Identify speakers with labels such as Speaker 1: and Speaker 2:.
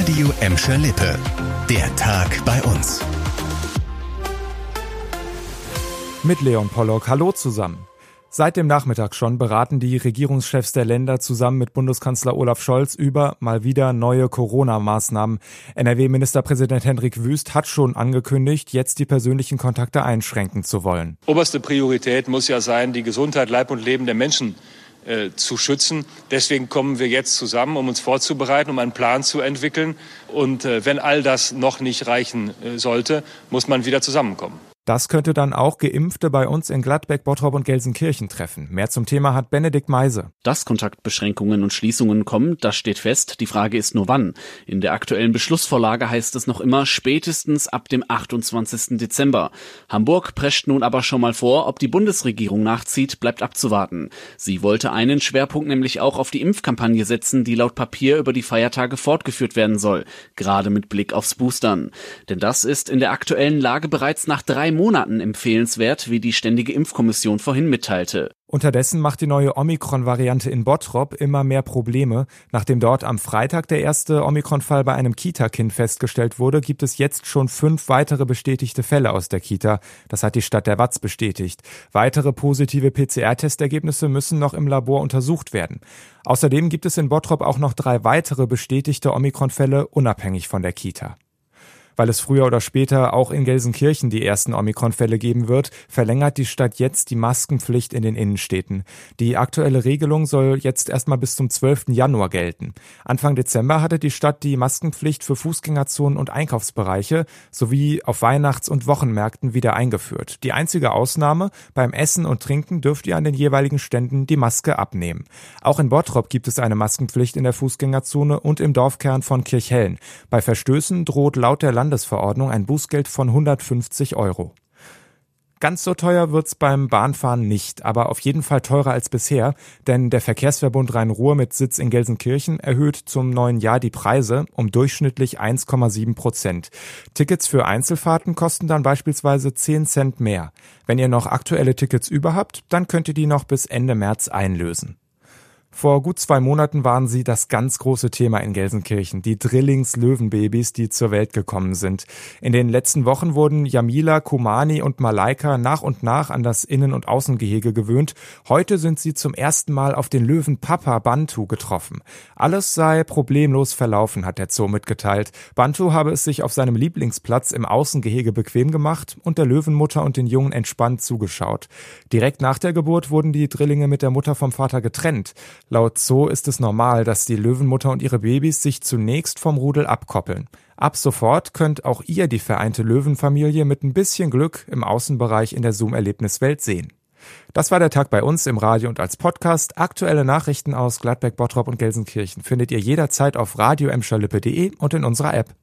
Speaker 1: Radio Emscher Lippe. Der Tag bei uns.
Speaker 2: Mit Leon Pollock. Hallo zusammen. Seit dem Nachmittag schon beraten die Regierungschefs der Länder zusammen mit Bundeskanzler Olaf Scholz über mal wieder neue Corona-Maßnahmen. NRW-Ministerpräsident Hendrik Wüst hat schon angekündigt, jetzt die persönlichen Kontakte einschränken zu wollen.
Speaker 3: Oberste Priorität muss ja sein, die Gesundheit, Leib und Leben der Menschen äh, zu schützen. Deswegen kommen wir jetzt zusammen, um uns vorzubereiten, um einen Plan zu entwickeln. Und äh, wenn all das noch nicht reichen äh, sollte, muss man wieder zusammenkommen.
Speaker 2: Das könnte dann auch Geimpfte bei uns in Gladbeck, Bottrop und Gelsenkirchen treffen. Mehr zum Thema hat Benedikt Meise.
Speaker 4: Dass Kontaktbeschränkungen und Schließungen kommen, das steht fest. Die Frage ist nur wann. In der aktuellen Beschlussvorlage heißt es noch immer spätestens ab dem 28. Dezember. Hamburg prescht nun aber schon mal vor, ob die Bundesregierung nachzieht, bleibt abzuwarten. Sie wollte einen Schwerpunkt nämlich auch auf die Impfkampagne setzen, die laut Papier über die Feiertage fortgeführt werden soll. Gerade mit Blick aufs Boostern. Denn das ist in der aktuellen Lage bereits nach drei empfehlenswert, wie die Ständige Impfkommission vorhin mitteilte.
Speaker 2: Unterdessen macht die neue Omikron-Variante in Bottrop immer mehr Probleme. Nachdem dort am Freitag der erste Omikron-Fall bei einem Kita-Kind festgestellt wurde, gibt es jetzt schon fünf weitere bestätigte Fälle aus der Kita. Das hat die Stadt der Watz bestätigt. Weitere positive PCR-Testergebnisse müssen noch im Labor untersucht werden. Außerdem gibt es in Bottrop auch noch drei weitere bestätigte Omikron-Fälle unabhängig von der Kita. Weil es früher oder später auch in Gelsenkirchen die ersten Omikron-Fälle geben wird, verlängert die Stadt jetzt die Maskenpflicht in den Innenstädten. Die aktuelle Regelung soll jetzt erstmal bis zum 12. Januar gelten. Anfang Dezember hatte die Stadt die Maskenpflicht für Fußgängerzonen und Einkaufsbereiche sowie auf Weihnachts- und Wochenmärkten wieder eingeführt. Die einzige Ausnahme, beim Essen und Trinken dürft ihr an den jeweiligen Ständen die Maske abnehmen. Auch in Bottrop gibt es eine Maskenpflicht in der Fußgängerzone und im Dorfkern von Kirchhellen. Bei Verstößen droht laut der Land Landesverordnung ein Bußgeld von 150 Euro. Ganz so teuer wird's beim Bahnfahren nicht, aber auf jeden Fall teurer als bisher, denn der Verkehrsverbund Rhein-Ruhr mit Sitz in Gelsenkirchen erhöht zum neuen Jahr die Preise um durchschnittlich 1,7 Prozent. Tickets für Einzelfahrten kosten dann beispielsweise 10 Cent mehr. Wenn ihr noch aktuelle Tickets über habt, dann könnt ihr die noch bis Ende März einlösen. Vor gut zwei Monaten waren sie das ganz große Thema in Gelsenkirchen, die Drillings-Löwenbabys, die zur Welt gekommen sind. In den letzten Wochen wurden Jamila, Kumani und Malaika nach und nach an das Innen- und Außengehege gewöhnt. Heute sind sie zum ersten Mal auf den Löwen Papa Bantu getroffen. Alles sei problemlos verlaufen, hat der Zoo mitgeteilt. Bantu habe es sich auf seinem Lieblingsplatz im Außengehege bequem gemacht und der Löwenmutter und den Jungen entspannt zugeschaut. Direkt nach der Geburt wurden die Drillinge mit der Mutter vom Vater getrennt. Laut Zoo ist es normal, dass die Löwenmutter und ihre Babys sich zunächst vom Rudel abkoppeln. Ab sofort könnt auch ihr die vereinte Löwenfamilie mit ein bisschen Glück im Außenbereich in der Zoom-Erlebniswelt sehen. Das war der Tag bei uns im Radio und als Podcast. Aktuelle Nachrichten aus Gladbeck, Bottrop und Gelsenkirchen findet ihr jederzeit auf radio und in unserer App.